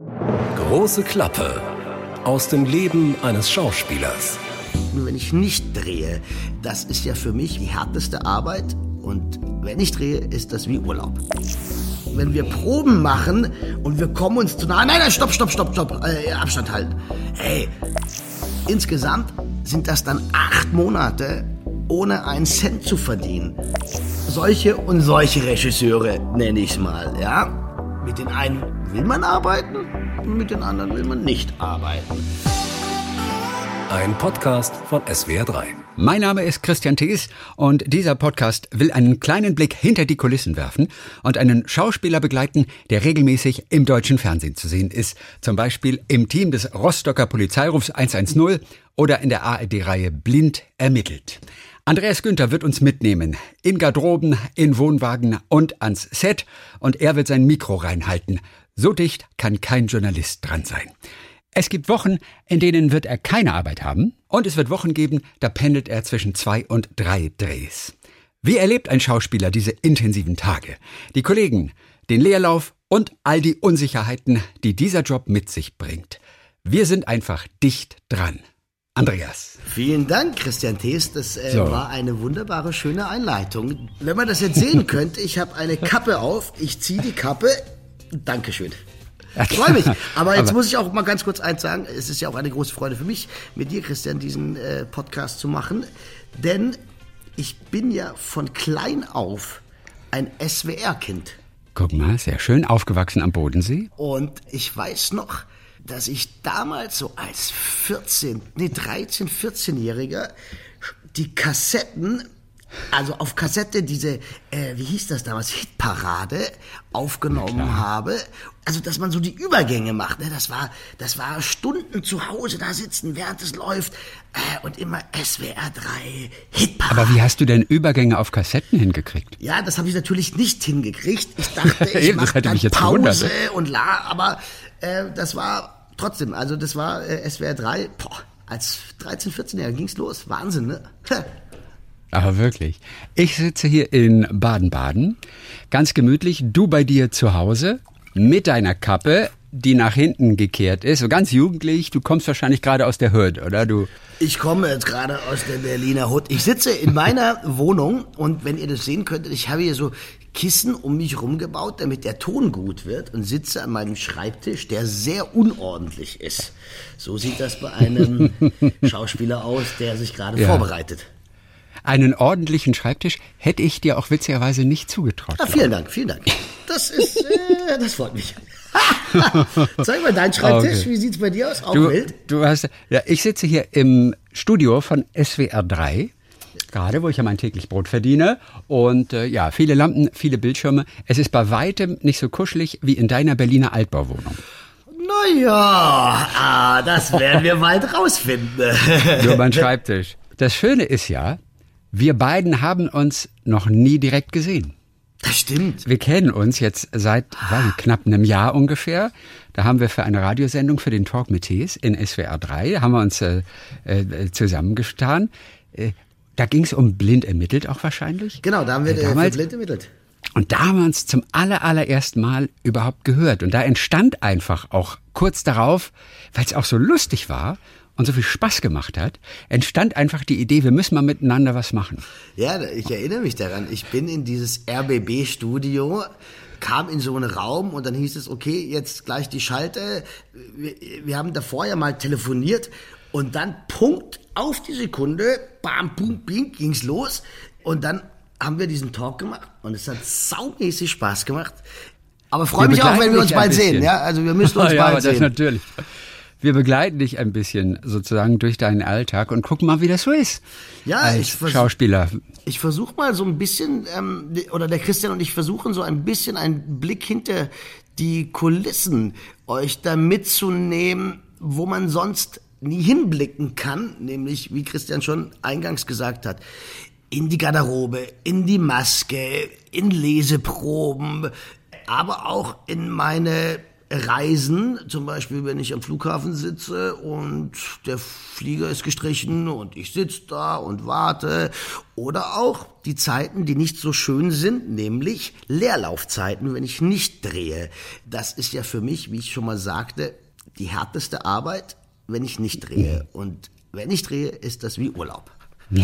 Große Klappe aus dem Leben eines Schauspielers. Nur wenn ich nicht drehe, das ist ja für mich die härteste Arbeit. Und wenn ich drehe, ist das wie Urlaub. Wenn wir Proben machen und wir kommen uns zu nahe. Nein, nein, stopp, stopp, stopp, stopp. Äh, Abstand halten. Hey, insgesamt sind das dann acht Monate, ohne einen Cent zu verdienen. Solche und solche Regisseure nenne ich es mal, ja? Mit den einen will man arbeiten, mit den anderen will man nicht arbeiten. Ein Podcast von SWR3. Mein Name ist Christian Thees und dieser Podcast will einen kleinen Blick hinter die Kulissen werfen und einen Schauspieler begleiten, der regelmäßig im deutschen Fernsehen zu sehen ist. Zum Beispiel im Team des Rostocker Polizeirufs 110 oder in der ARD-Reihe Blind ermittelt. Andreas Günther wird uns mitnehmen. In Garderoben, in Wohnwagen und ans Set. Und er wird sein Mikro reinhalten. So dicht kann kein Journalist dran sein. Es gibt Wochen, in denen wird er keine Arbeit haben. Und es wird Wochen geben, da pendelt er zwischen zwei und drei Drehs. Wie erlebt ein Schauspieler diese intensiven Tage? Die Kollegen, den Leerlauf und all die Unsicherheiten, die dieser Job mit sich bringt. Wir sind einfach dicht dran. Andreas. Vielen Dank, Christian Thees. Das äh, so. war eine wunderbare, schöne Einleitung. Wenn man das jetzt sehen könnte, ich habe eine Kappe auf, ich ziehe die Kappe. Dankeschön. Ich freue mich. Aber jetzt Aber muss ich auch mal ganz kurz eins sagen. Es ist ja auch eine große Freude für mich, mit dir, Christian, diesen äh, Podcast zu machen. Denn ich bin ja von klein auf ein SWR-Kind. Guck mal, sehr schön. Aufgewachsen am Bodensee. Und ich weiß noch, dass ich damals so als 14, nee 13, 14-Jähriger die Kassetten, also auf Kassette diese, äh, wie hieß das damals, Hitparade aufgenommen habe. Also, dass man so die Übergänge macht, ne? das war, das war Stunden zu Hause da sitzen, während es läuft äh, und immer SWR 3 Hitparade. Aber wie hast du denn Übergänge auf Kassetten hingekriegt? Ja, das habe ich natürlich nicht hingekriegt. Ich dachte, ich mache dann Pause und la, aber äh, das war trotzdem, also das war äh, SWR 3, boah, als 13, 14-Jähriger ging's los. Wahnsinn, ne? Aber wirklich. Ich sitze hier in Baden-Baden, ganz gemütlich, du bei dir zu Hause, mit deiner Kappe, die nach hinten gekehrt ist, so ganz jugendlich. Du kommst wahrscheinlich gerade aus der Hood, oder? Du ich komme jetzt gerade aus der Berliner Hood. Ich sitze in meiner Wohnung und wenn ihr das sehen könntet, ich habe hier so Kissen um mich rumgebaut, damit der Ton gut wird und sitze an meinem Schreibtisch, der sehr unordentlich ist. So sieht das bei einem Schauspieler aus, der sich gerade ja. vorbereitet. Einen ordentlichen Schreibtisch hätte ich dir auch witzigerweise nicht zugetraut. Ja, vielen Dank, vielen Dank. Das ist, äh, das freut mich. Zeig mal deinen Schreibtisch. Okay. Wie sieht's bei dir aus? Auch du, wild? Du hast, ja, ich sitze hier im Studio von SWR 3 gerade, wo ich ja mein täglich Brot verdiene. Und äh, ja, viele Lampen, viele Bildschirme. Es ist bei weitem nicht so kuschelig wie in deiner Berliner Altbauwohnung. Naja, ah, das werden wir bald rausfinden. Nur mein Schreibtisch. Das Schöne ist ja, wir beiden haben uns noch nie direkt gesehen. Das stimmt. Wir kennen uns jetzt seit ah. knapp einem Jahr ungefähr. Da haben wir für eine Radiosendung für den Talk mit Tees in SWR 3, haben wir uns äh, äh, zusammengetan. Äh, da ging es um blind ermittelt auch wahrscheinlich. Genau, da haben wir äh, damals, blind ermittelt. Und da haben wir uns zum aller, allerersten Mal überhaupt gehört. Und da entstand einfach auch kurz darauf, weil es auch so lustig war und so viel Spaß gemacht hat, entstand einfach die Idee, wir müssen mal miteinander was machen. Ja, ich erinnere mich daran. Ich bin in dieses RBB-Studio, kam in so einen Raum und dann hieß es, okay, jetzt gleich die Schalte. Wir, wir haben davor ja mal telefoniert und dann Punkt auf die Sekunde, bam, bum, bing, ging's los. Und dann haben wir diesen Talk gemacht und es hat saumäßig Spaß gemacht. Aber freue mich auch, wenn wir uns bald sehen. Ja, also wir müssen uns ja, bald aber sehen. Das natürlich. Wir begleiten dich ein bisschen sozusagen durch deinen Alltag und gucken mal, wie das so ist. Ja, als ich versuch, Schauspieler. Ich versuche mal so ein bisschen, ähm, oder der Christian und ich versuchen so ein bisschen einen Blick hinter die Kulissen euch da mitzunehmen, wo man sonst nie hinblicken kann, nämlich, wie Christian schon eingangs gesagt hat, in die Garderobe, in die Maske, in Leseproben, aber auch in meine Reisen, zum Beispiel wenn ich am Flughafen sitze und der Flieger ist gestrichen und ich sitze da und warte. Oder auch die Zeiten, die nicht so schön sind, nämlich Leerlaufzeiten, wenn ich nicht drehe. Das ist ja für mich, wie ich schon mal sagte, die härteste Arbeit, wenn ich nicht drehe. Und wenn ich drehe, ist das wie Urlaub.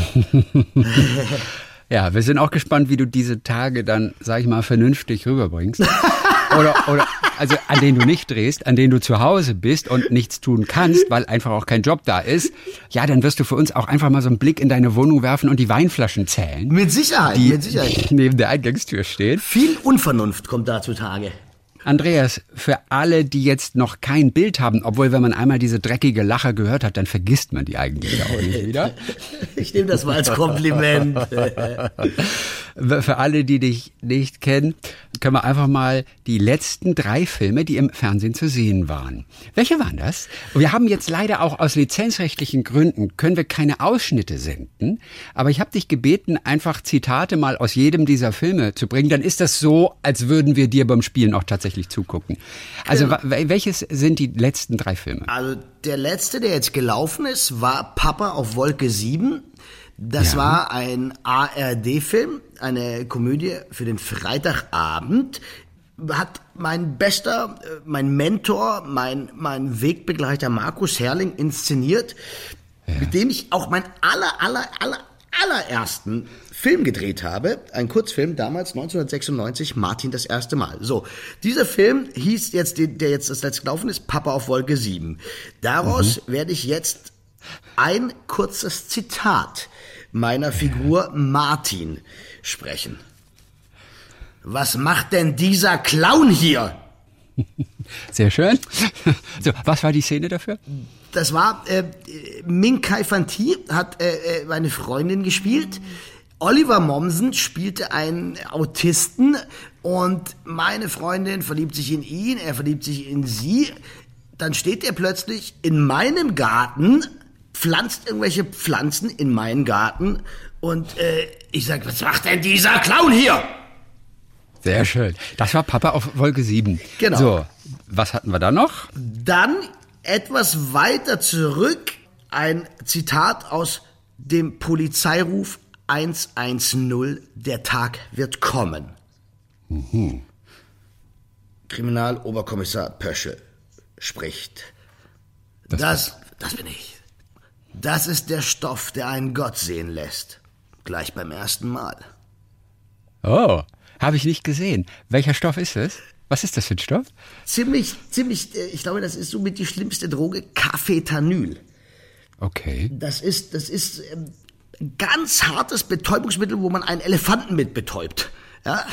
Ja, wir sind auch gespannt, wie du diese Tage dann, sag ich mal, vernünftig rüberbringst. oder, oder, also an denen du nicht drehst, an denen du zu Hause bist und nichts tun kannst, weil einfach auch kein Job da ist. Ja, dann wirst du für uns auch einfach mal so einen Blick in deine Wohnung werfen und die Weinflaschen zählen. Mit Sicherheit, die mit Sicherheit. neben der Eingangstür stehen. Viel Unvernunft kommt da zutage. Andreas, für alle, die jetzt noch kein Bild haben, obwohl wenn man einmal diese dreckige Lache gehört hat, dann vergisst man die eigentlich auch nicht wieder. Ich nehme das mal als Kompliment. für alle, die dich nicht kennen, können wir einfach mal die letzten drei Filme, die im Fernsehen zu sehen waren. Welche waren das? Wir haben jetzt leider auch aus lizenzrechtlichen Gründen, können wir keine Ausschnitte senden, aber ich habe dich gebeten, einfach Zitate mal aus jedem dieser Filme zu bringen. Dann ist das so, als würden wir dir beim Spielen auch tatsächlich zugucken. Also Genau. welches sind die letzten drei Filme? Also der letzte, der jetzt gelaufen ist, war Papa auf Wolke 7. Das Ja. war ein ARD-Film, eine Komödie für den Freitagabend. Hat mein bester, äh, mein Mentor, mein, mein Wegbegleiter Markus Herrling inszeniert, mit dem ich auch meinen aller, aller, aller, allerersten Film gedreht habe. Ein Kurzfilm, damals 1996, Martin das erste Mal. So, dieser Film hieß jetzt, der jetzt das letzte gelaufen ist, Papa auf Wolke 7. Daraus werde ich jetzt ein kurzes Zitat meiner Figur Martin sprechen. Was macht denn dieser Clown hier? Sehr schön. So, was war die Szene dafür? Das war äh, Ming Kai Fanti hat äh, äh, meine Freundin gespielt. Oliver Mommsen spielte einen Autisten und meine Freundin verliebt sich in ihn, er verliebt sich in sie. Dann steht er plötzlich in meinem Garten, pflanzt irgendwelche Pflanzen in meinen Garten und äh, ich sag, was macht denn dieser Clown hier? Sehr schön. Das war Papa auf Wolke 7. Genau. So, was hatten wir da noch? Dann etwas weiter zurück ein Zitat aus dem Polizeiruf 110, der Tag wird kommen. Kriminaloberkommissar Pöschel spricht. Das, das bin ich. Das ist der Stoff, der einen Gott sehen lässt. Gleich beim ersten Mal. Oh, habe ich nicht gesehen. Welcher Stoff ist es? Was ist das für ein Stoff? Ziemlich, ziemlich, äh, ich glaube, das ist somit die schlimmste Droge, Cafetanyl. Okay. Das ist, das ist ähm, ein ganz hartes Betäubungsmittel, wo man einen Elefanten mit betäubt. Ja?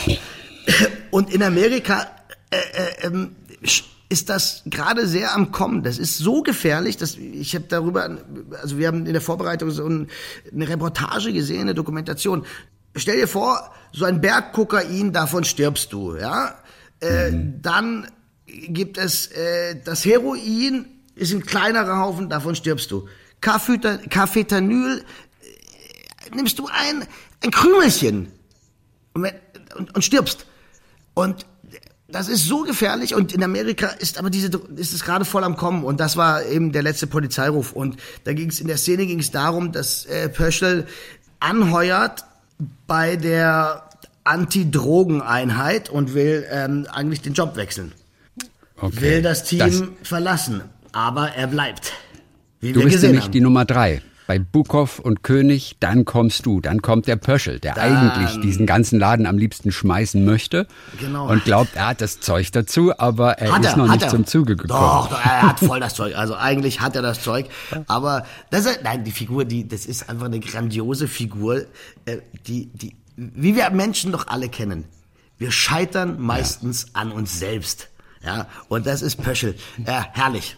Und in Amerika äh, äh, ähm, ist das gerade sehr am Kommen. Das ist so gefährlich, dass ich habe darüber, also wir haben in der Vorbereitung so ein, eine Reportage gesehen, eine Dokumentation. Stell dir vor, so ein Berg Kokain, davon stirbst du, ja. Äh, Dann gibt es äh, das Heroin, ist ein kleinerer Haufen, davon stirbst du. Cafetanyl äh, nimmst du ein, ein Krümelchen und, und, und stirbst. Und das ist so gefährlich und in Amerika ist aber diese ist es gerade voll am kommen und das war eben der letzte Polizeiruf und da ging es in der Szene ging es darum, dass äh, Pöschel anheuert bei der Anti-Drogen-Einheit und will ähm, eigentlich den Job wechseln. okay. Will das Team Das, verlassen, aber er bleibt. Wie du bist gesehen nämlich haben. die Nummer drei. Bei Bukow und König, dann kommst du. Dann kommt der Pöschel, der eigentlich diesen ganzen Laden am liebsten schmeißen möchte. Genau. Und glaubt, er hat das Zeug dazu, aber er Hat ist er, noch nicht er. zum Zuge gekommen. Doch, doch, er hat voll das Zeug. Also eigentlich hat er das Zeug. Aber das ist, nein, die Figur, die, das ist einfach eine grandiose Figur, äh, die, die, wie wir Menschen doch alle kennen. Wir scheitern meistens an uns selbst. Ja, und das ist Pöschel. Ja, herrlich.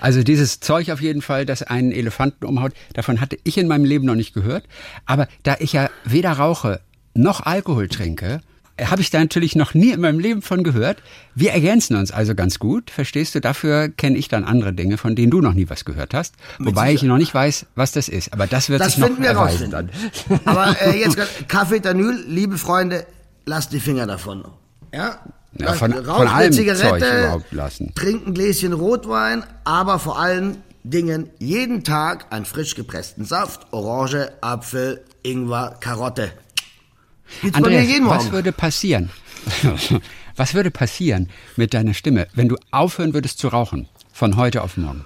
Also dieses Zeug auf jeden Fall, das einen Elefanten umhaut, davon hatte ich in meinem Leben noch nicht gehört. Aber da ich ja weder rauche noch Alkohol trinke, habe ich da natürlich noch nie in meinem Leben von gehört. Wir ergänzen uns also ganz gut, verstehst du? Dafür kenne ich dann andere Dinge, von denen du noch nie was gehört hast. Wobei ich noch nicht weiß, was das ist. Aber das wird Das sich noch finden wir erweisen rausfinden. dann. Aber äh, jetzt Cafetanyl, liebe Freunde, lasst die Finger davon. Ja, Ja, von, Rauch von allem Zigarette, Zeug überhaupt lassen. Trink ein Gläschen Rotwein, aber vor allen Dingen jeden Tag einen frisch gepressten Saft, Orange, Apfel, Ingwer, Karotte. Gibt's Andreas, jeden was Morgen. würde passieren? was würde passieren mit deiner Stimme, wenn du aufhören würdest zu rauchen? Von heute auf morgen.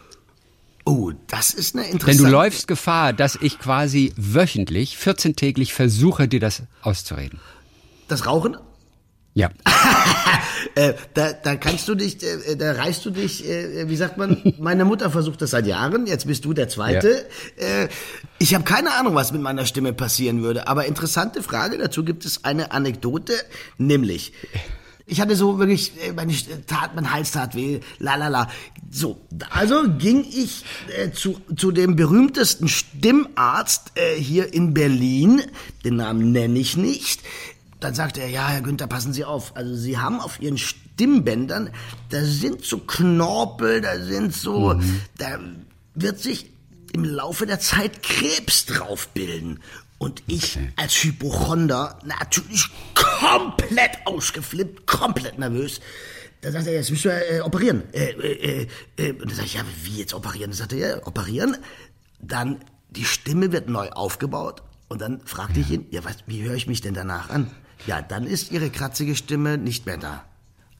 Oh, das ist eine Denn interessante... du läufst Gefahr, dass ich quasi wöchentlich, 14-täglich versuche, dir das auszureden. Das Rauchen? Ja. Äh, da, da kannst du dich, äh, da reißt du dich, äh, wie sagt man, meine Mutter versucht das seit Jahren, jetzt bist du der Zweite. Äh, ich habe keine Ahnung, was mit meiner Stimme passieren würde, aber interessante Frage, dazu gibt es eine Anekdote, nämlich, ich hatte so wirklich, äh, meine tat, mein Hals tat weh, la la la. So, also ging ich äh, zu, zu dem berühmtesten Stimmarzt äh, hier in Berlin, den Namen nenne ich nicht, dann sagte er, ja, Herr Günther, passen Sie auf. Also Sie haben auf Ihren Stimmbändern, da sind so Knorpel, da sind so, da wird sich im Laufe der Zeit Krebs drauf bilden. Und ich Okay. als Hypochonder natürlich komplett ausgeflippt, komplett nervös. Da sagt er, jetzt müssen wir äh, operieren. Äh, äh, äh, und dann sag ich, ja, wie jetzt operieren? Dann sagt er, ja, operieren. Dann die Stimme wird neu aufgebaut. Und dann fragte ich ihn, ja, was, wie höre ich mich denn danach an? Ja, dann ist ihre kratzige Stimme nicht mehr da.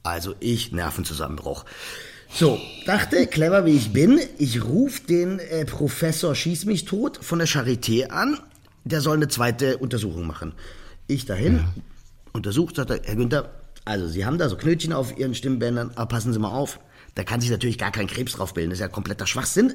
Also ich, Nervenzusammenbruch. So, dachte, clever wie ich bin, ich rufe den äh, Professor Schieß mich tot von der Charité an. Der soll eine zweite Untersuchung machen. Ich dahin, untersucht, sagt er, Herr Günther, also Sie haben da so Knötchen auf Ihren Stimmbändern, aber passen Sie mal auf. Da kann sich natürlich gar kein Krebs drauf bilden. Das ist ja kompletter Schwachsinn.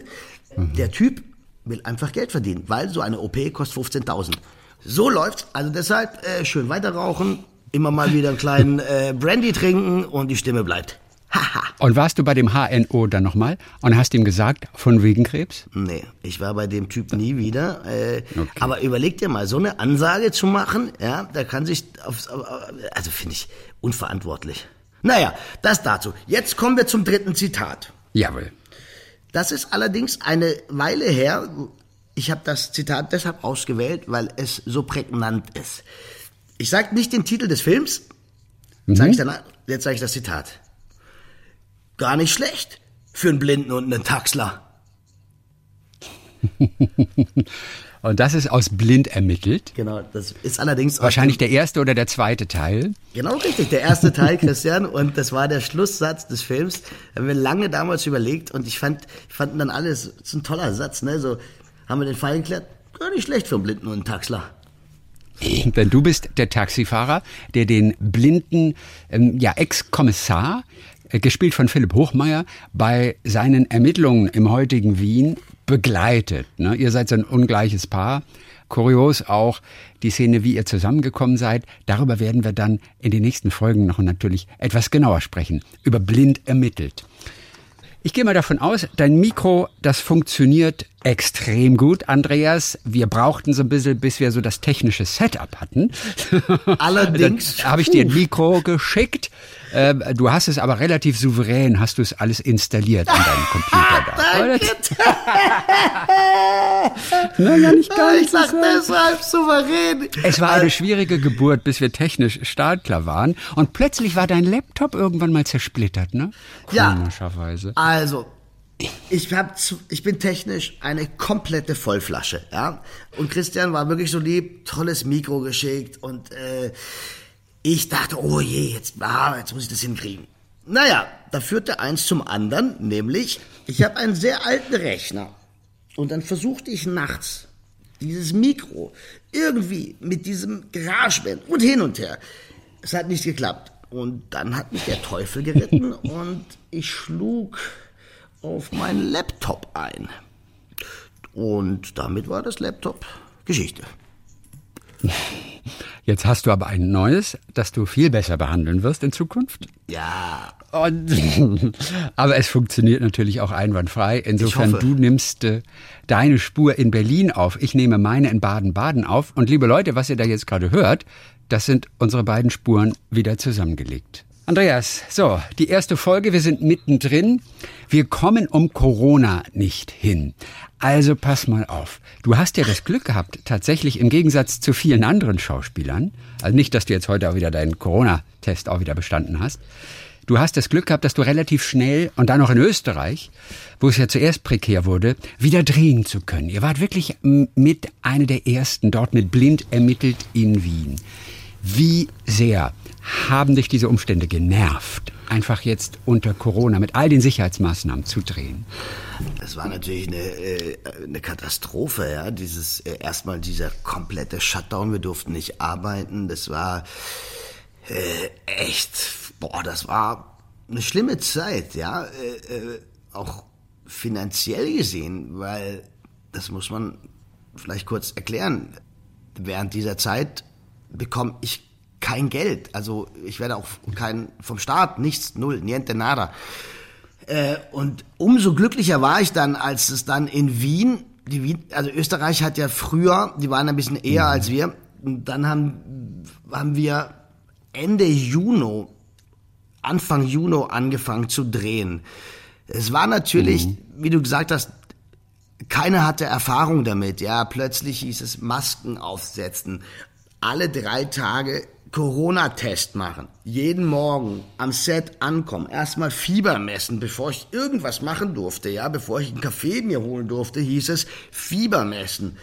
Der Typ will einfach Geld verdienen, weil so eine OP kostet 15.000. So läuft's. Also deshalb äh, schön weiter rauchen, immer mal wieder einen kleinen äh, Brandy trinken und die Stimme bleibt. Haha. Und warst du bei dem HNO dann nochmal und hast ihm gesagt, von wegen Krebs? Nee, ich war bei dem Typ nie wieder. Äh, Okay. Aber überleg dir mal, so eine Ansage zu machen, ja, da kann sich aufs, also finde ich unverantwortlich. Naja, das dazu. Jetzt kommen wir zum dritten Zitat. Jawohl. Das ist allerdings eine Weile her. Ich habe das Zitat deshalb ausgewählt, weil es so prägnant ist. Ich sage nicht den Titel des Films, sage ich danach, jetzt sage ich das Zitat. Gar nicht schlecht für einen Blinden und einen Taxler. Und das ist aus blind ermittelt. Genau, das ist allerdings Wahrscheinlich der erste oder der zweite Teil. Genau richtig, der erste Teil, Christian, und das war der Schlusssatz des Films. Haben wir lange damals überlegt und ich fand, ich fand dann alles, das ist ein toller Satz, ne? So haben wir den Fall geklärt, gar nicht schlecht für einen Blinden und einen Taxler. Denn du bist der Taxifahrer, der den blinden ähm, ja, Ex-Kommissar, äh, gespielt von Philipp Hochmeier, bei seinen Ermittlungen im heutigen Wien begleitet. Ne? Ihr seid so ein ungleiches Paar. Kurios auch die Szene, wie ihr zusammengekommen seid. Darüber werden wir dann in den nächsten Folgen noch natürlich etwas genauer sprechen. Über blind ermittelt. Ich gehe mal davon aus, dein Mikro, das funktioniert extrem gut, Andreas. Wir brauchten so ein bisschen, bis wir so das technische Setup hatten. Allerdings- habe ich dir ein Mikro geschickt. Ähm, Du hast es aber relativ souverän, hast du es alles installiert an deinem Computer da. Danke. Naja, nicht gar Ich nicht so sag deshalb souverän. Es war eine schwierige Geburt, bis wir technisch startklar waren. Und plötzlich war dein Laptop irgendwann mal zersplittert, ne? Ja. Komischerweise. Also, ich, hab zu, ich bin technisch eine komplette Vollflasche, ja. Und Christian war wirklich so lieb, tolles Mikro geschickt und äh, ich dachte, oh je, jetzt, ah, jetzt muss ich das hinkriegen. Naja, da führte eins zum anderen, nämlich, ich habe einen sehr alten Rechner und dann versuchte ich nachts dieses Mikro irgendwie mit diesem GarageBand und hin und her. Es hat nicht geklappt. Und dann hat mich der Teufel geritten und ich schlug auf meinen Laptop ein. Und damit war das Laptop Geschichte. Jetzt hast du aber ein neues, das du viel besser behandeln wirst in Zukunft. Ja, Und, aber es funktioniert natürlich auch einwandfrei. Insofern, du nimmst äh, deine Spur in Berlin auf. Ich nehme meine in Baden-Baden auf. Und liebe Leute, was ihr da jetzt gerade hört, das sind unsere beiden Spuren wieder zusammengelegt. Andreas, so, die erste Folge, wir sind mittendrin. Wir kommen um Corona nicht hin. Also pass mal auf. Du hast ja das Glück gehabt, tatsächlich im Gegensatz zu vielen anderen Schauspielern, also nicht, dass du jetzt heute auch wieder deinen Corona-Test auch wieder bestanden hast, du hast das Glück gehabt, dass du relativ schnell und dann noch in Österreich, wo es ja zuerst prekär wurde, wieder drehen zu können. Ihr wart wirklich mit einer der ersten dort mit blind ermittelt in Wien. Wie sehr haben dich diese Umstände genervt, einfach jetzt unter Corona mit all den Sicherheitsmaßnahmen zu drehen? Es war natürlich eine, äh, eine Katastrophe, ja. Dieses äh, erstmal dieser komplette Shutdown, wir durften nicht arbeiten. Das war äh, echt, boah, das war eine schlimme Zeit, ja. Äh, äh, auch finanziell gesehen, weil das muss man vielleicht kurz erklären. Während dieser Zeit bekomme ich kein Geld. Also ich werde auch kein vom Staat nichts, null, niente nada. Äh, und umso glücklicher war ich dann, als es dann in Wien, die Wien, also Österreich hat ja früher, die waren ein bisschen eher mhm. als wir, und dann haben, haben wir Ende Juni, Anfang Juni angefangen zu drehen. Es war natürlich, mhm. wie du gesagt hast, keiner hatte Erfahrung damit. Ja, plötzlich hieß es Masken aufsetzen, alle drei Tage Corona-Test machen. Jeden Morgen am Set ankommen. Erstmal Fieber messen, bevor ich irgendwas machen durfte. Ja, bevor ich einen Kaffee mir holen durfte, hieß es Fieber messen.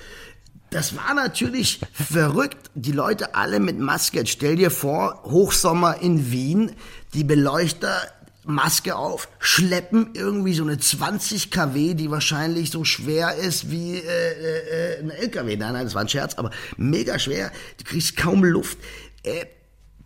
Das war natürlich verrückt. Die Leute alle mit Maske. Stell dir vor, Hochsommer in Wien, die Beleuchter Maske auf, schleppen irgendwie so eine 20 kW, die wahrscheinlich so schwer ist wie äh, äh, äh ein LKW. Nein, nein, das war ein Scherz, aber mega schwer. Du kriegst kaum Luft. Äh,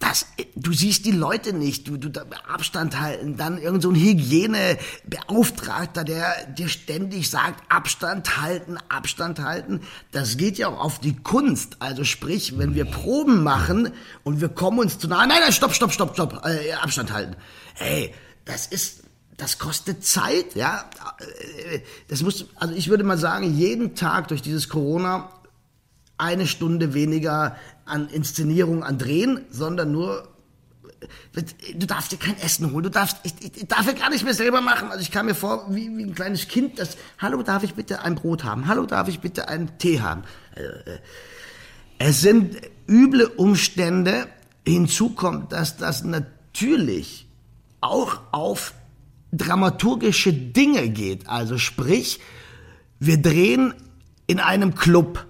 das, du siehst die Leute nicht, du, du Abstand halten, dann irgend so ein Hygienebeauftragter, der dir ständig sagt, Abstand halten, Abstand halten. Das geht ja auch auf die Kunst. Also sprich, wenn wir Proben machen und wir kommen uns zu nah, nein, nein, stopp, stopp, stopp, stopp, äh, Abstand halten. Hey, das ist, das kostet Zeit, ja. Das muss, also ich würde mal sagen, jeden Tag durch dieses Corona eine Stunde weniger an Inszenierung, an Drehen, sondern nur du darfst dir kein Essen holen, du darfst, ich, ich darf ja gar nicht mehr selber machen. Also ich kam mir vor wie, wie ein kleines Kind, das, hallo, darf ich bitte ein Brot haben? Hallo, darf ich bitte einen Tee haben? Äh, äh. Es sind üble Umstände. Hinzu kommt, dass das natürlich auch auf dramaturgische Dinge geht. Also sprich, wir drehen in einem Club,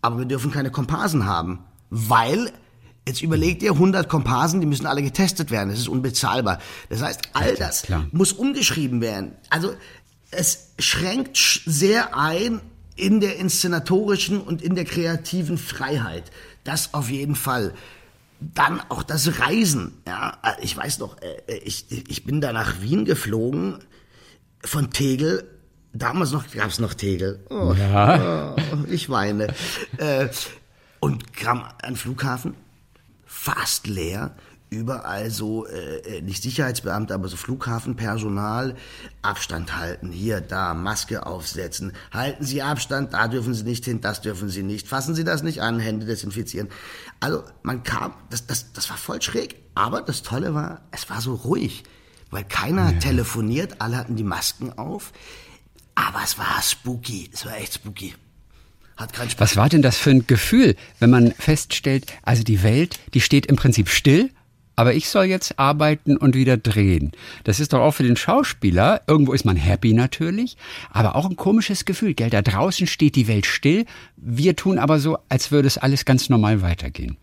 aber wir dürfen keine Komparsen haben, weil Jetzt überlegt ihr 100 Komparsen, die müssen alle getestet werden. Das ist unbezahlbar. Das heißt, all das Klar. muss umgeschrieben werden. Also es schränkt sehr ein in der inszenatorischen und in der kreativen Freiheit. Das auf jeden Fall. Dann auch das Reisen. Ja, ich weiß noch, äh, ich, ich bin da nach Wien geflogen von Tegel. Damals noch gab es noch Tegel. Oh, ja. Oh, ich weine. Äh, und kam an Flughafen, fast leer. Überall so, äh, äh, nicht Sicherheitsbeamte, aber so Flughafenpersonal. Abstand halten, hier, da, Maske aufsetzen. Halten Sie Abstand, da dürfen Sie nicht hin, das dürfen Sie nicht. Fassen Sie das nicht an, Hände desinfizieren. Also man kam, das, das, das war voll schräg. Aber das Tolle war, es war so ruhig. Weil keiner ja. telefoniert, alle hatten die Masken auf. Aber es war spooky, es war echt spooky. Hat keinen Spaß. Was war denn das für ein Gefühl, wenn man feststellt, also die Welt, die steht im Prinzip still, aber ich soll jetzt arbeiten und wieder drehen. Das ist doch auch für den Schauspieler, irgendwo ist man happy natürlich, aber auch ein komisches Gefühl, gell? Da draußen steht die Welt still, wir tun aber so, als würde es alles ganz normal weitergehen.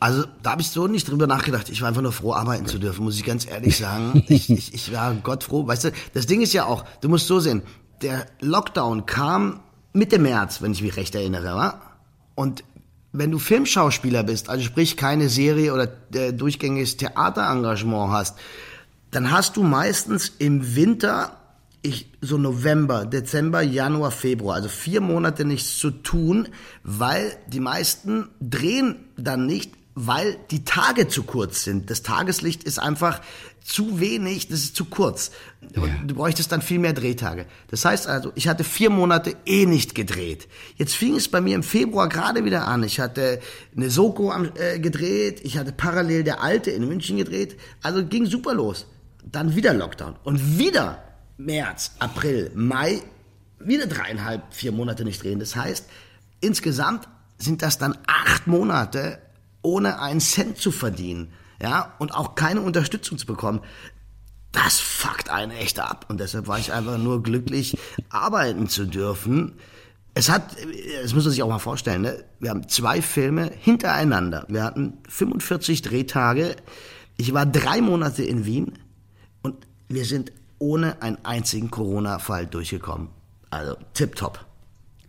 Also da habe ich so nicht drüber nachgedacht. Ich war einfach nur froh, arbeiten zu dürfen, muss ich ganz ehrlich sagen. Ich, ich, ich war Gott froh. Weißt du, das Ding ist ja auch, du musst so sehen, der Lockdown kam Mitte März, wenn ich mich recht erinnere, wa? Und wenn du Filmschauspieler bist, also sprich keine Serie oder äh, durchgängiges Theaterengagement hast, dann hast du meistens im Winter, ich, so November, Dezember, Januar, Februar, also vier Monate nichts zu tun, weil die meisten drehen dann nicht, weil die Tage zu kurz sind. Das Tageslicht ist einfach zu wenig, das ist zu kurz. Ja. Du bräuchtest dann viel mehr Drehtage. Das heißt also, ich hatte vier Monate eh nicht gedreht. Jetzt fing es bei mir im Februar gerade wieder an. Ich hatte eine Soko am, äh, gedreht, ich hatte parallel der Alte in München gedreht. Also ging super los. Dann wieder Lockdown. Und wieder März, April, Mai, wieder dreieinhalb, vier Monate nicht drehen. Das heißt, insgesamt sind das dann acht Monate, ohne einen Cent zu verdienen. Ja, und auch keine Unterstützung zu bekommen. Das fuckt einen echt ab. Und deshalb war ich einfach nur glücklich, arbeiten zu dürfen. Es hat, das muss man sich auch mal vorstellen, ne? wir haben zwei Filme hintereinander. Wir hatten 45 Drehtage. Ich war drei Monate in Wien und wir sind ohne einen einzigen Corona-Fall durchgekommen. Also tipptopp.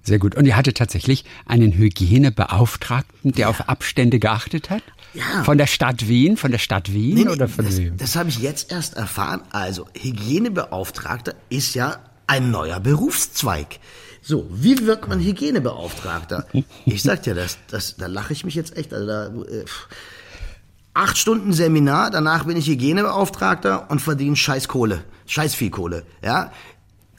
Sehr gut. Und ihr hattet tatsächlich einen Hygienebeauftragten, der ja. auf Abstände geachtet hat? Ja. Von der Stadt Wien? Von der Stadt Wien nee, nee, oder von das, wem? Das habe ich jetzt erst erfahren. Also Hygienebeauftragter ist ja ein neuer Berufszweig. So, wie wird man Hygienebeauftragter? Ich sag dir das, das da lache ich mich jetzt echt. Also da, äh, acht Stunden Seminar, danach bin ich Hygienebeauftragter und verdiene scheiß Kohle, scheiß viel Kohle. Ja,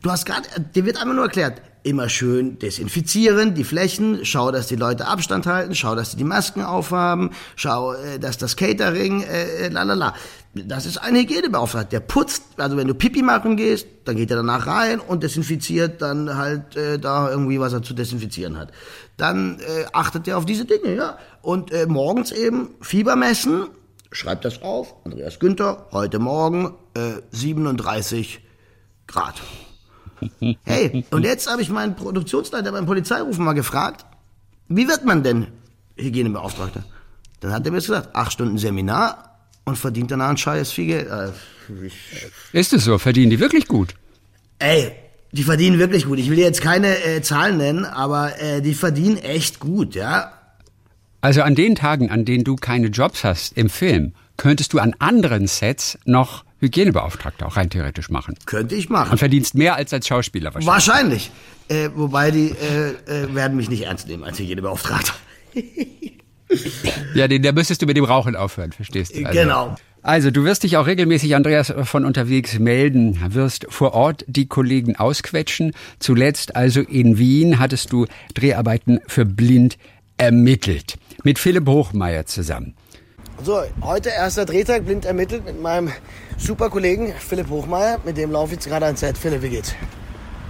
du hast gerade, dir wird einfach nur erklärt, immer schön desinfizieren, die Flächen, schau, dass die Leute Abstand halten, schau, dass sie die Masken aufhaben, schau, äh, dass das Catering, äh, lalala. Das ist ein Hygienebeauftragter, der putzt, also wenn du Pipi machen gehst, dann geht er danach rein und desinfiziert dann halt äh, da irgendwie, was er zu desinfizieren hat. Dann äh, achtet er auf diese Dinge, ja. Und äh, morgens eben Fieber messen, schreibt das auf, Andreas Günther, heute Morgen äh, 37 Grad. Hey, und jetzt habe ich meinen Produktionsleiter beim Polizeirufen mal gefragt, wie wird man denn Hygienebeauftragter? Dann hat er mir gesagt, acht Stunden Seminar und verdient danach ein scheiß viel Geld. Äh, Ist es so? Verdienen die wirklich gut? Ey, die verdienen wirklich gut. Ich will jetzt keine äh, Zahlen nennen, aber äh, die verdienen echt gut, ja. Also an den Tagen, an denen du keine Jobs hast im Film, könntest du an anderen Sets noch Hygienebeauftragter auch rein theoretisch machen. Könnte ich machen. Und verdienst mehr als als Schauspieler wahrscheinlich. Wahrscheinlich. Äh, wobei die äh, äh, werden mich nicht ernst nehmen als Hygienebeauftragter. ja, den, da müsstest du mit dem Rauchen aufhören, verstehst du? Also, genau. Also du wirst dich auch regelmäßig, Andreas, von unterwegs melden, wirst vor Ort die Kollegen ausquetschen. Zuletzt also in Wien hattest du Dreharbeiten für Blind ermittelt. Mit Philipp Hochmeier zusammen. So, heute erster Drehtag, blind ermittelt mit meinem super Kollegen Philipp Hochmeier. Mit dem laufe ich jetzt gerade ans Set. Philipp, wie geht's?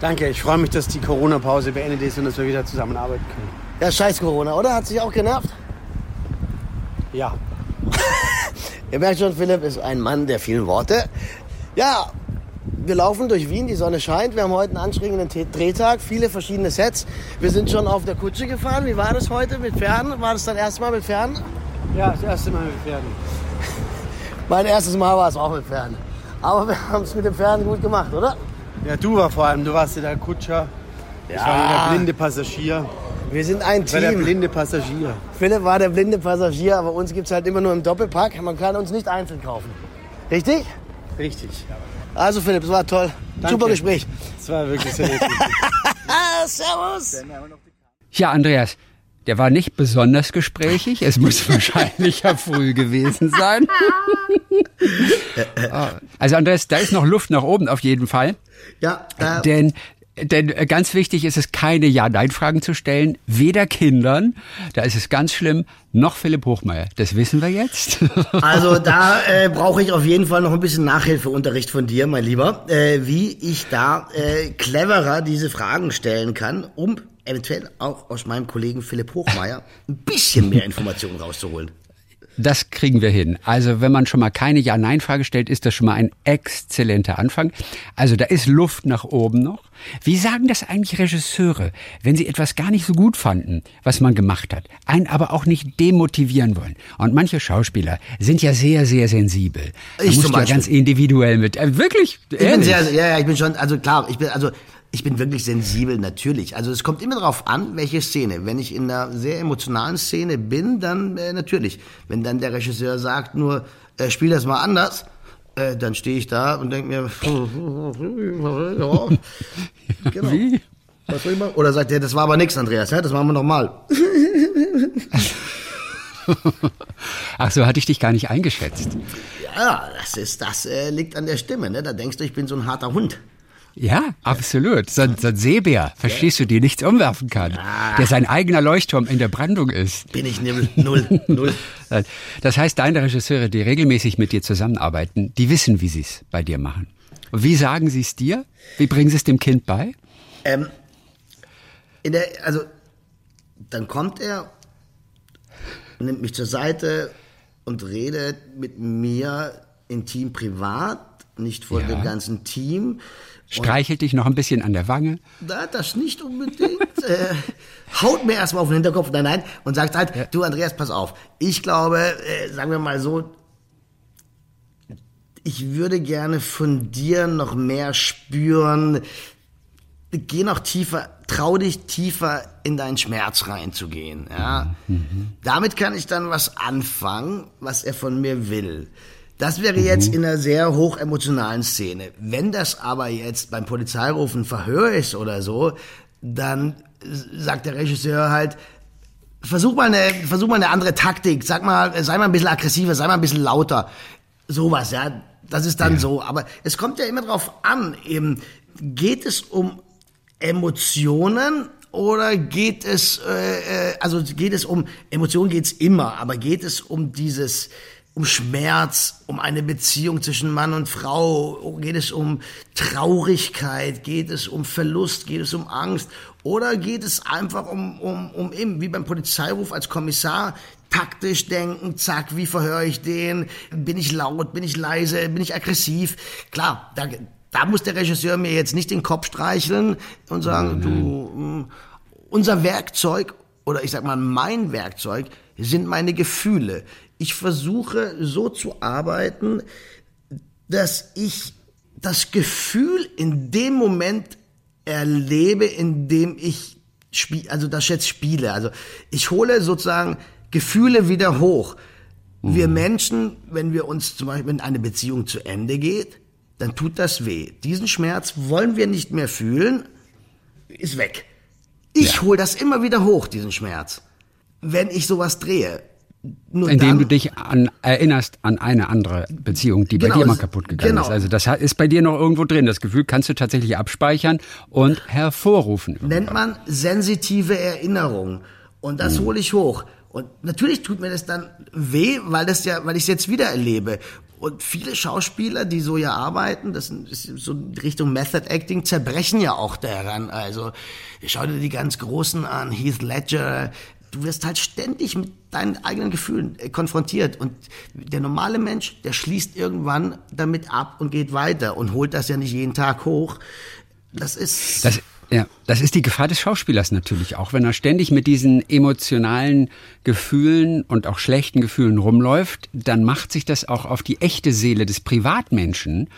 Danke, ich freue mich, dass die Corona-Pause beendet ist und dass wir wieder zusammenarbeiten können. Ja, scheiß Corona, oder? Hat sich auch genervt? Ja. Ihr merkt schon, Philipp ist ein Mann der vielen Worte. Ja, wir laufen durch Wien, die Sonne scheint. Wir haben heute einen anstrengenden Drehtag, viele verschiedene Sets. Wir sind schon auf der Kutsche gefahren. Wie war das heute mit Pferden? War das dein erstes Mal mit Pferden? Ja, das erste Mal mit Pferden. Mein erstes Mal war es auch mit Pferden. Aber wir haben es mit den Pferden gut gemacht, oder? Ja, du war vor allem. Du warst ja der Kutscher. Ja. Ich war der blinde Passagier. Wir sind ein Team. Ich war der blinde Passagier. Philipp war der blinde Passagier, aber uns gibt es halt immer nur im Doppelpack. Man kann uns nicht einzeln kaufen. Richtig? Richtig. Also Philipp, es war toll. Danke. Super Gespräch. Es war wirklich sehr nett. Servus. Ja, Andreas, der war nicht besonders gesprächig. Es muss wahrscheinlich ja früh gewesen sein. also Andreas, da ist noch Luft nach oben auf jeden Fall. Ja. Äh, Denn denn ganz wichtig ist es, keine Ja-Nein-Fragen zu stellen, weder Kindern, da ist es ganz schlimm, noch Philipp Hochmeier. Das wissen wir jetzt. Also da äh, brauche ich auf jeden Fall noch ein bisschen Nachhilfeunterricht von dir, mein Lieber, äh, wie ich da äh, cleverer diese Fragen stellen kann, um eventuell auch aus meinem Kollegen Philipp Hochmeier ein bisschen mehr Informationen rauszuholen. Das kriegen wir hin. Also wenn man schon mal keine Ja-Nein-Frage stellt, ist das schon mal ein exzellenter Anfang. Also da ist Luft nach oben noch. Wie sagen das eigentlich Regisseure, wenn sie etwas gar nicht so gut fanden, was man gemacht hat, einen aber auch nicht demotivieren wollen? Und manche Schauspieler sind ja sehr, sehr sensibel. Da ich musst ja ganz individuell mit. Äh, wirklich? Ich bin sehr, ja, ja, ich bin schon, also klar, ich bin, also ich bin wirklich sensibel, natürlich. Also es kommt immer darauf an, welche Szene. Wenn ich in einer sehr emotionalen Szene bin, dann äh, natürlich. Wenn dann der Regisseur sagt nur, äh, spiel das mal anders, äh, dann stehe ich da und denke mir, ja, genau. Wie? Was soll ich machen? Oder sagt er, das war aber nichts, Andreas, ja? das machen wir nochmal. Ach so, hatte ich dich gar nicht eingeschätzt. Ja, das ist, das äh, liegt an der Stimme. Ne? Da denkst du, ich bin so ein harter Hund. Ja, absolut. So, so ein Seebär, verstehst du, die nichts umwerfen kann, der sein eigener Leuchtturm in der Brandung ist. Bin ich null, null, null. Das heißt, deine Regisseure, die regelmäßig mit dir zusammenarbeiten, die wissen, wie sie es bei dir machen. Und wie sagen sie es dir? Wie bringen sie es dem Kind bei? Ähm, in der, also, dann kommt er, nimmt mich zur Seite und redet mit mir intim privat, nicht vor Ja. dem ganzen Team. Streichelt dich noch ein bisschen an der Wange. Na, das nicht unbedingt. äh, haut mir erstmal auf den Hinterkopf, nein, nein, und sagt halt, du Andreas, pass auf. Ich glaube, äh, sagen wir mal so, ich würde gerne von dir noch mehr spüren. Geh noch tiefer, trau dich tiefer in deinen Schmerz reinzugehen. Ja? Damit kann ich dann was anfangen, was er von mir will. Das wäre jetzt in einer sehr hochemotionalen Szene. Wenn das aber jetzt beim Polizeiruf ein Verhör ist oder so, dann sagt der Regisseur halt, versuch mal eine, versuch mal eine andere Taktik. Sag mal, sei mal ein bisschen aggressiver, sei mal ein bisschen lauter. Sowas, ja. Das ist dann so. Aber es kommt ja immer drauf an, eben, geht es um Emotionen oder geht es, äh, äh, also geht es um, Emotionen geht's immer, aber geht es um dieses, um Schmerz, um eine Beziehung zwischen Mann und Frau, geht es um Traurigkeit, geht es um Verlust, geht es um Angst? Oder geht es einfach um, um, um eben, wie beim Polizeiruf als Kommissar, taktisch denken, zack, wie verhöre ich den, bin ich laut, bin ich leise, bin ich aggressiv, klar, da, da muss der Regisseur mir jetzt nicht den Kopf streicheln und sagen, du, mh, unser Werkzeug oder ich sag mal mein Werkzeug sind meine Gefühle. Ich versuche so zu arbeiten, dass ich das Gefühl in dem Moment erlebe, in dem ich spiele, also das jetzt spiele. Also ich hole sozusagen Gefühle wieder hoch. Wir Menschen, wenn wir uns zum Beispiel, wenn eine Beziehung zu Ende geht, dann tut das weh. Diesen Schmerz wollen wir nicht mehr fühlen, ist weg. Ich hole das immer wieder hoch, diesen Schmerz. Wenn ich sowas drehe. Nur Indem du dich an, erinnerst an eine andere Beziehung, die bei Genau, dir mal kaputt gegangen genau. ist. Also das ist bei dir noch irgendwo drin. Das Gefühl kannst du tatsächlich abspeichern und hervorrufen. nennt man sensitive Erinnerung. Und das hole ich hoch. Und natürlich tut mir das dann weh, weil das ja, weil ich es jetzt wieder erlebe. Und viele Schauspieler, die so ja arbeiten, das ist so Richtung Method Acting, zerbrechen ja auch daran. Also schau dir die ganz Großen an, Heath Ledger. Du wirst halt ständig mit deinen eigenen Gefühlen äh, konfrontiert. Und der normale Mensch, der schließt irgendwann damit ab und geht weiter und holt das ja nicht jeden Tag hoch. Das ist. Das, ja, das ist die Gefahr des Schauspielers natürlich auch, wenn er ständig mit diesen emotionalen Gefühlen und auch schlechten Gefühlen rumläuft, dann macht sich das auch auf die echte Seele des Privatmenschen,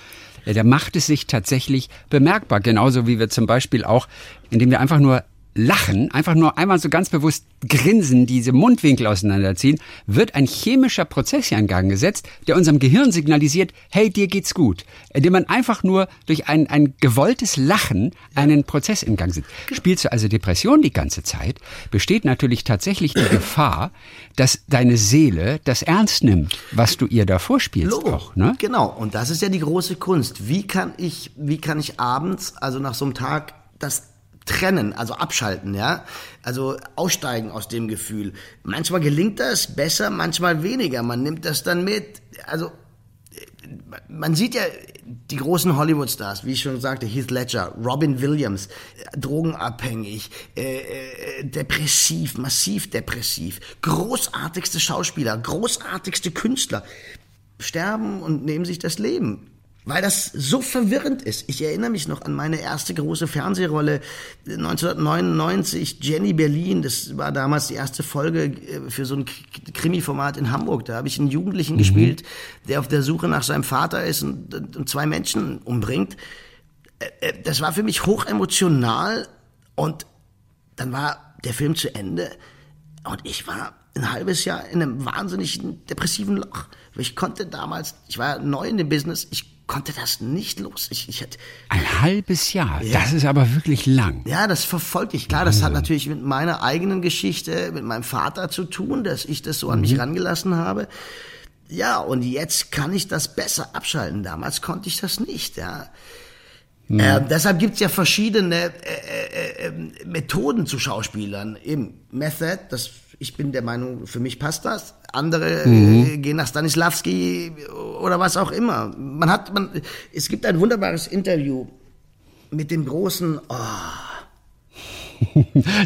da macht es sich tatsächlich bemerkbar. Genauso wie wir zum Beispiel auch, indem wir einfach nur lachen, einfach nur einmal so ganz bewusst grinsen, diese Mundwinkel auseinanderziehen, wird ein chemischer Prozess hier in Gang gesetzt, der unserem Gehirn signalisiert, hey, dir geht's gut. Indem man einfach nur durch ein, ein gewolltes Lachen einen Prozess in Gang setzt. Spielst du also Depression die ganze Zeit, besteht natürlich tatsächlich die Gefahr, dass deine Seele das ernst nimmt, was du ihr da vorspielst Logo. auch, ne? Genau. Und das ist ja die große Kunst. Wie kann ich, wie kann ich abends, also nach so einem Tag, das trennen, also abschalten, ja? Also aussteigen aus dem Gefühl. Manchmal gelingt das besser, manchmal weniger. Man nimmt das dann mit. Also, man sieht ja die großen Hollywood-Stars, wie ich schon sagte, Heath Ledger, Robin Williams, äh, drogenabhängig, äh, äh, depressiv, massiv depressiv, großartigste Schauspieler, großartigste Künstler sterben und nehmen sich das Leben. Weil das so verwirrend ist. Ich erinnere mich noch an meine erste große Fernsehrolle 1999, Jenny Berlin. Das war damals die erste Folge äh, für so ein Krimi-Format in Hamburg. Da habe ich einen Jugendlichen gespielt, der auf der Suche nach seinem Vater ist und, und, zwei Menschen umbringt. Äh, äh, Das war für mich hochemotional und dann war der Film zu Ende und ich war ein halbes Jahr in einem wahnsinnigen depressiven Loch. Ich konnte damals, ich war neu in dem Business, ich konnte das nicht los. Ich, ich hatte, Ein halbes Jahr, das ist aber wirklich lang. ja, das verfolgt ich. Klar, das hat natürlich mit meiner eigenen Geschichte, mit meinem Vater zu tun, dass ich das so an mich rangelassen habe. Ja, und jetzt kann ich das besser abschalten. Damals konnte ich das nicht, ja. Äh, deshalb gibt's ja verschiedene äh, äh, äh, Methoden zu Schauspielern. Eben Method, das, ich bin der Meinung, für mich passt das. Andere äh, gehen nach Stanislavski oder was auch immer. Man hat, man, es gibt ein wunderbares Interview mit dem großen, oh,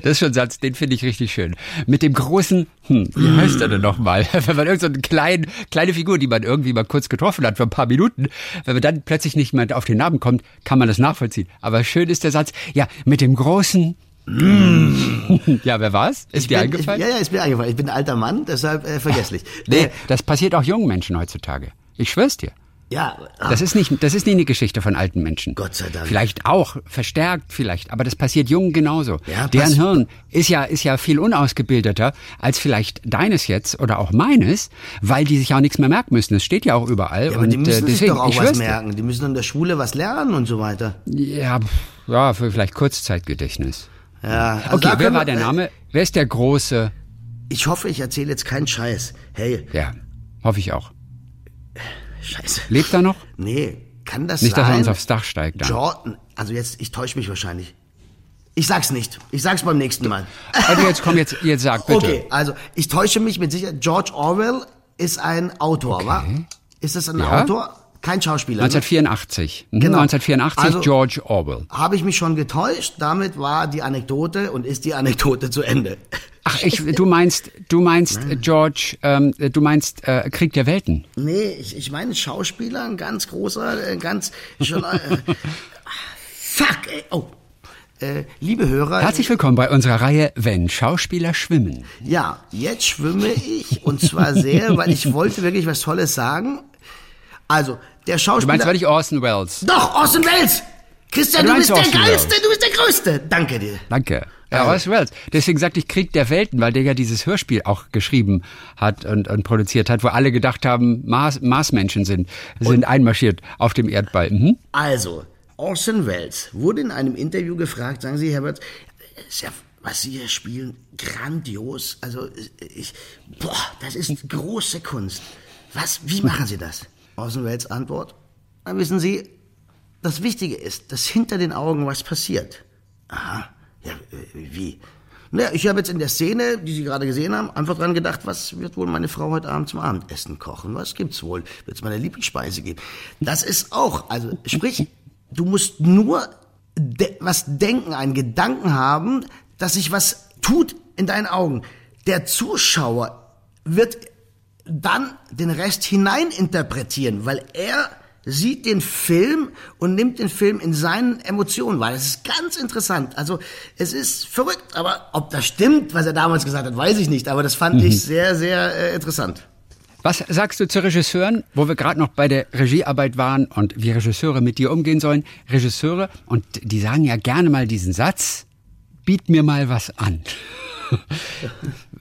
Das ist schon ein Satz, den finde ich richtig schön. Mit dem großen, hm, wie heißt er denn nochmal? Wenn man irgendeine so kleine, kleine Figur, die man irgendwie mal kurz getroffen hat für ein paar Minuten, wenn man dann plötzlich nicht mehr auf den Namen kommt, kann man das nachvollziehen. Aber schön ist der Satz, ja, mit dem großen, ja, wer war's? Ist Ich dir bin, eingefallen? Ich, ja, ja, ist mir eingefallen. Ich bin ein alter Mann, deshalb äh, vergesslich. Nee, Äh, das passiert auch jungen Menschen heutzutage. Ich schwör's dir. ja, Das ist nicht, das ist nie eine Geschichte von alten Menschen. Gott sei Dank. Vielleicht auch, verstärkt vielleicht, aber das passiert jungen genauso. Ja, Deren Hirn ist ja, ist ja viel unausgebildeter als vielleicht deines jetzt oder auch meines, weil die sich ja auch nichts mehr merken müssen. Es steht ja auch überall. ja, aber und die müssen äh, sich deswegen, doch auch was merken. Die müssen in der Schule was lernen und so weiter. Ja, ja, für vielleicht Kurzzeitgedächtnis. Ja, also Okay, wer war der Name? Wer ist der große? Ich hoffe, ich erzähle jetzt keinen Scheiß. Hey, Ja, hoffe ich auch. Scheiße. Lebt er noch? Nee, kann das Nicht, dass er sein? uns aufs Dach steigt. Dann. Jordan, also jetzt, ich täusche mich wahrscheinlich. Ich sag's nicht. Ich sag's beim nächsten Mal. Also jetzt komm, jetzt, jetzt sag bitte. Okay, also ich täusche mich mit Sicherheit. George Orwell ist ein Autor, wa? Ist das ein Ja. Autor? Kein Schauspieler. ne? 1984. Mhm, Genau. 1984, Also- George Orwell. Habe ich mich schon getäuscht? Damit war die Anekdote und ist die Anekdote zu Ende. Ach, ich, du meinst, du meinst äh, George, ähm, du meinst äh, Krieg der Welten. Nee, ich, ich meine Schauspieler, ein ganz großer, äh, ganz schon. Äh, fuck, ey. Oh. Äh, liebe Hörer, Herzlich willkommen bei unserer Reihe Wenn Schauspieler schwimmen. ja, jetzt schwimme ich und zwar sehr, weil ich wollte wirklich was Tolles sagen. Also, der Du Schauspieler. meinst wirklich Orson Welles? Doch, Orson Welles! Christian, Du du, bist meinst der Orson Geilste, Welles. du bist der Größte. Danke dir. Danke. Ja, Orson Welles. Deswegen sagte ich Krieg der Welten, weil der ja dieses Hörspiel auch geschrieben hat und, und produziert hat, wo alle gedacht haben, Mars, Marsmenschen sind, sind einmarschiert auf dem Erdball. Mhm. Also, Orson Welles wurde in einem Interview gefragt, sagen Sie, Herbert, ist ja, was Sie hier spielen, grandios. Also, ich, boah, das ist große Kunst. Was, wie machen Sie das? Welles Antwort, wissen Sie, das Wichtige ist, dass hinter den Augen was passiert. Aha, ja, äh, wie? Naja, ich habe jetzt in der Szene, die Sie gerade gesehen haben, einfach dran gedacht, was wird wohl meine Frau heute Abend zum Abendessen kochen? Was gibt's wohl? Wird es meine Lieblingsspeise geben? Das ist auch, also sprich, du musst nur de was denken, einen Gedanken haben, dass sich was tut in deinen Augen. Der Zuschauer wird dann den Rest hineininterpretieren, weil er sieht den Film und nimmt den Film in seinen Emotionen wahr. Das ist ganz interessant. Also es ist verrückt, aber ob das stimmt, was er damals gesagt hat, weiß ich nicht. Aber das fand ich sehr, sehr äh, interessant. Was sagst du zu Regisseuren, wo wir gerade noch bei der Regiearbeit waren und wie Regisseure mit dir umgehen sollen? Regisseure, und die sagen ja gerne mal diesen Satz, biet mir mal was an.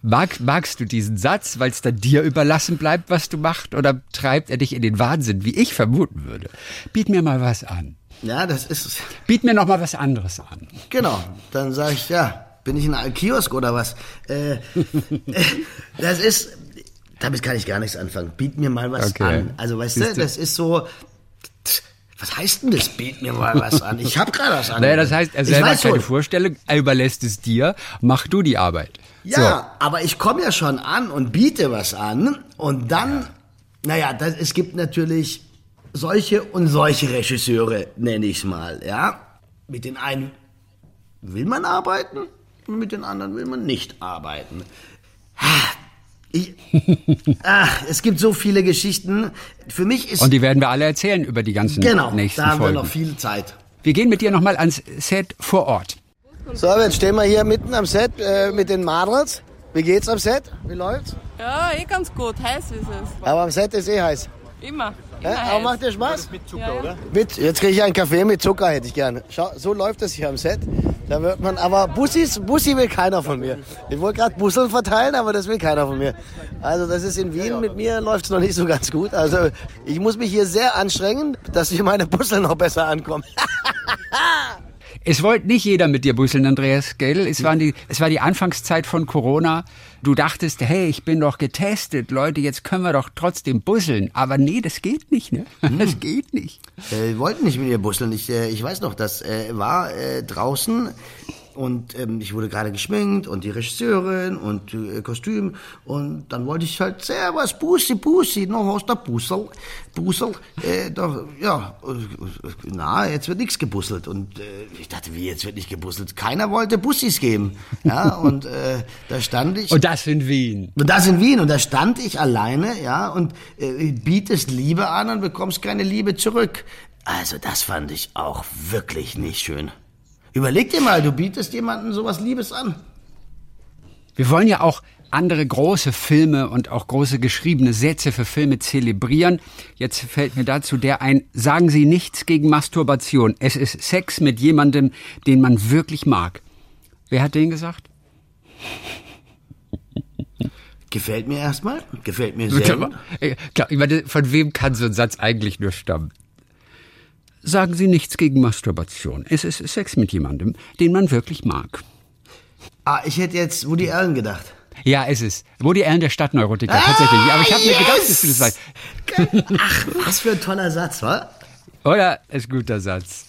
Mag, magst du diesen Satz, weil es dann dir überlassen bleibt, was du machst, oder treibt er dich in den Wahnsinn, wie ich vermuten würde? Biet mir mal was an. Ja, das ist Biet mir noch mal was anderes an. genau. Dann sage ich ja, bin ich in einem Kiosk oder was? Äh, äh, das ist, damit kann ich gar nichts anfangen. Biet mir mal was Okay. an. Also weißt du, du? das ist so. Was heißt denn das? Biet mir mal was an. Ich habe gerade was an. Naja, das heißt, er Ich selber hat keine. Vorstellung, er überlässt es dir, mach du die Arbeit. Ja, aber ich komme ja schon an und biete was an und dann, naja, das, es gibt natürlich solche und solche Regisseure, nenne ich mal, ja. Mit den einen will man arbeiten und mit den anderen will man nicht arbeiten. Ich, ach, es gibt so viele Geschichten. Für mich ist So. Und die werden wir alle erzählen über die ganzen genau, nächsten da haben Folgen. wir noch viel Zeit. Wir gehen mit dir nochmal ans Set vor Ort. So, jetzt stehen wir hier mitten am Set äh, mit den Madels. Wie geht's am Set? Wie läuft's? Ja, eh ganz gut. Heiß ist es. Aber am Set ist eh heiß. Immer. Ja, Immer aber heiß. macht dir Spaß? mit Zucker, ja, ja. Mit, jetzt kriege ich einen Kaffee mit Zucker, hätte ich gerne. Schau, so läuft das hier am Set. Da wird man, aber Bussis, Bussi will keiner von mir. Ich wollte gerade Busseln verteilen, aber das will keiner von mir. Also das ist in Wien, mit mir läuft es noch nicht so ganz gut. Also ich muss mich hier sehr anstrengen, dass hier meine Busseln noch besser ankommen. Es wollte nicht jeder mit dir busseln, Andreas, gell? Es, waren die, es war die Anfangszeit von Corona. Du dachtest, hey, ich bin doch getestet, Leute, jetzt können wir doch trotzdem busseln. Aber nee, das geht nicht, ne? Das geht nicht. Äh, wollten nicht mit mir busseln. Ich, äh, ich weiß noch, das äh, war äh, draußen Und ähm, ich wurde gerade geschminkt und die Regisseurin und äh, Kostüm. Und dann wollte ich halt, servus, Bussi, Bussi, noch aus der Bussel. Bussel, äh, doch, ja, äh, na, jetzt wird nichts gebusselt. Und äh, ich dachte, wie, jetzt wird nicht gebusselt? Keiner wollte Bussis geben. Ja, und äh, da stand ich. Und das in Wien. Und das in Wien. Und da stand ich alleine, ja, und äh, bietest Liebe an und bekommst keine Liebe zurück. Also das fand ich auch wirklich nicht schön. Überleg dir mal, du bietest jemandem sowas Liebes an. Wir wollen ja auch andere große Filme und auch große geschriebene Sätze für Filme zelebrieren. Jetzt fällt mir dazu der ein, sagen Sie nichts gegen Masturbation. Es ist Sex mit jemandem, den man wirklich mag. Wer hat den gesagt? Gefällt mir erstmal, gefällt mir sehr. Äh, klar, von wem kann so ein Satz eigentlich nur stammen? Sagen Sie nichts gegen Masturbation. Es ist Sex mit jemandem, den man wirklich mag. Ah, ich hätte jetzt Woody Allen gedacht. Ja, es ist. Woody Allen, der Stadtneurotiker, ah, tatsächlich. Aber ich habe yes! mir gedacht, dass du das weißt. Ach, was für ein toller Satz, wa? Oder? Ist ein guter Satz.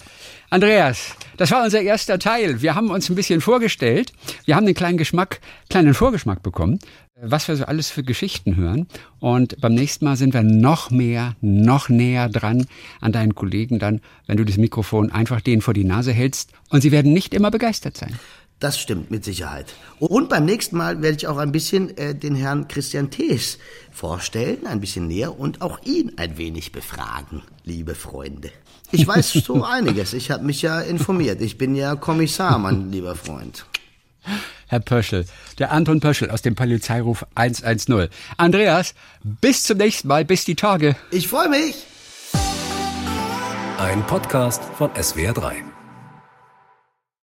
Andreas, das war unser erster Teil. Wir haben uns ein bisschen vorgestellt. Wir haben den kleinen Geschmack, kleinen Vorgeschmack bekommen, was wir so alles für Geschichten hören. Und beim nächsten Mal sind wir noch mehr, noch näher dran an deinen Kollegen dann, wenn du das Mikrofon einfach denen vor die Nase hältst. Und sie werden nicht immer begeistert sein. Das stimmt mit Sicherheit. Und beim nächsten Mal werde ich auch ein bisschen äh, den Herrn Christian Thees vorstellen, ein bisschen näher und auch ihn ein wenig befragen, liebe Freunde. Ich weiß so einiges. Ich habe mich ja informiert. Ich bin ja Kommissar, mein lieber Freund. Herr Pöschel, der Anton Pöschel aus dem Polizeiruf 110. Andreas, bis zum nächsten Mal, bis die Tage. Ich freue mich. Ein Podcast von SWR3.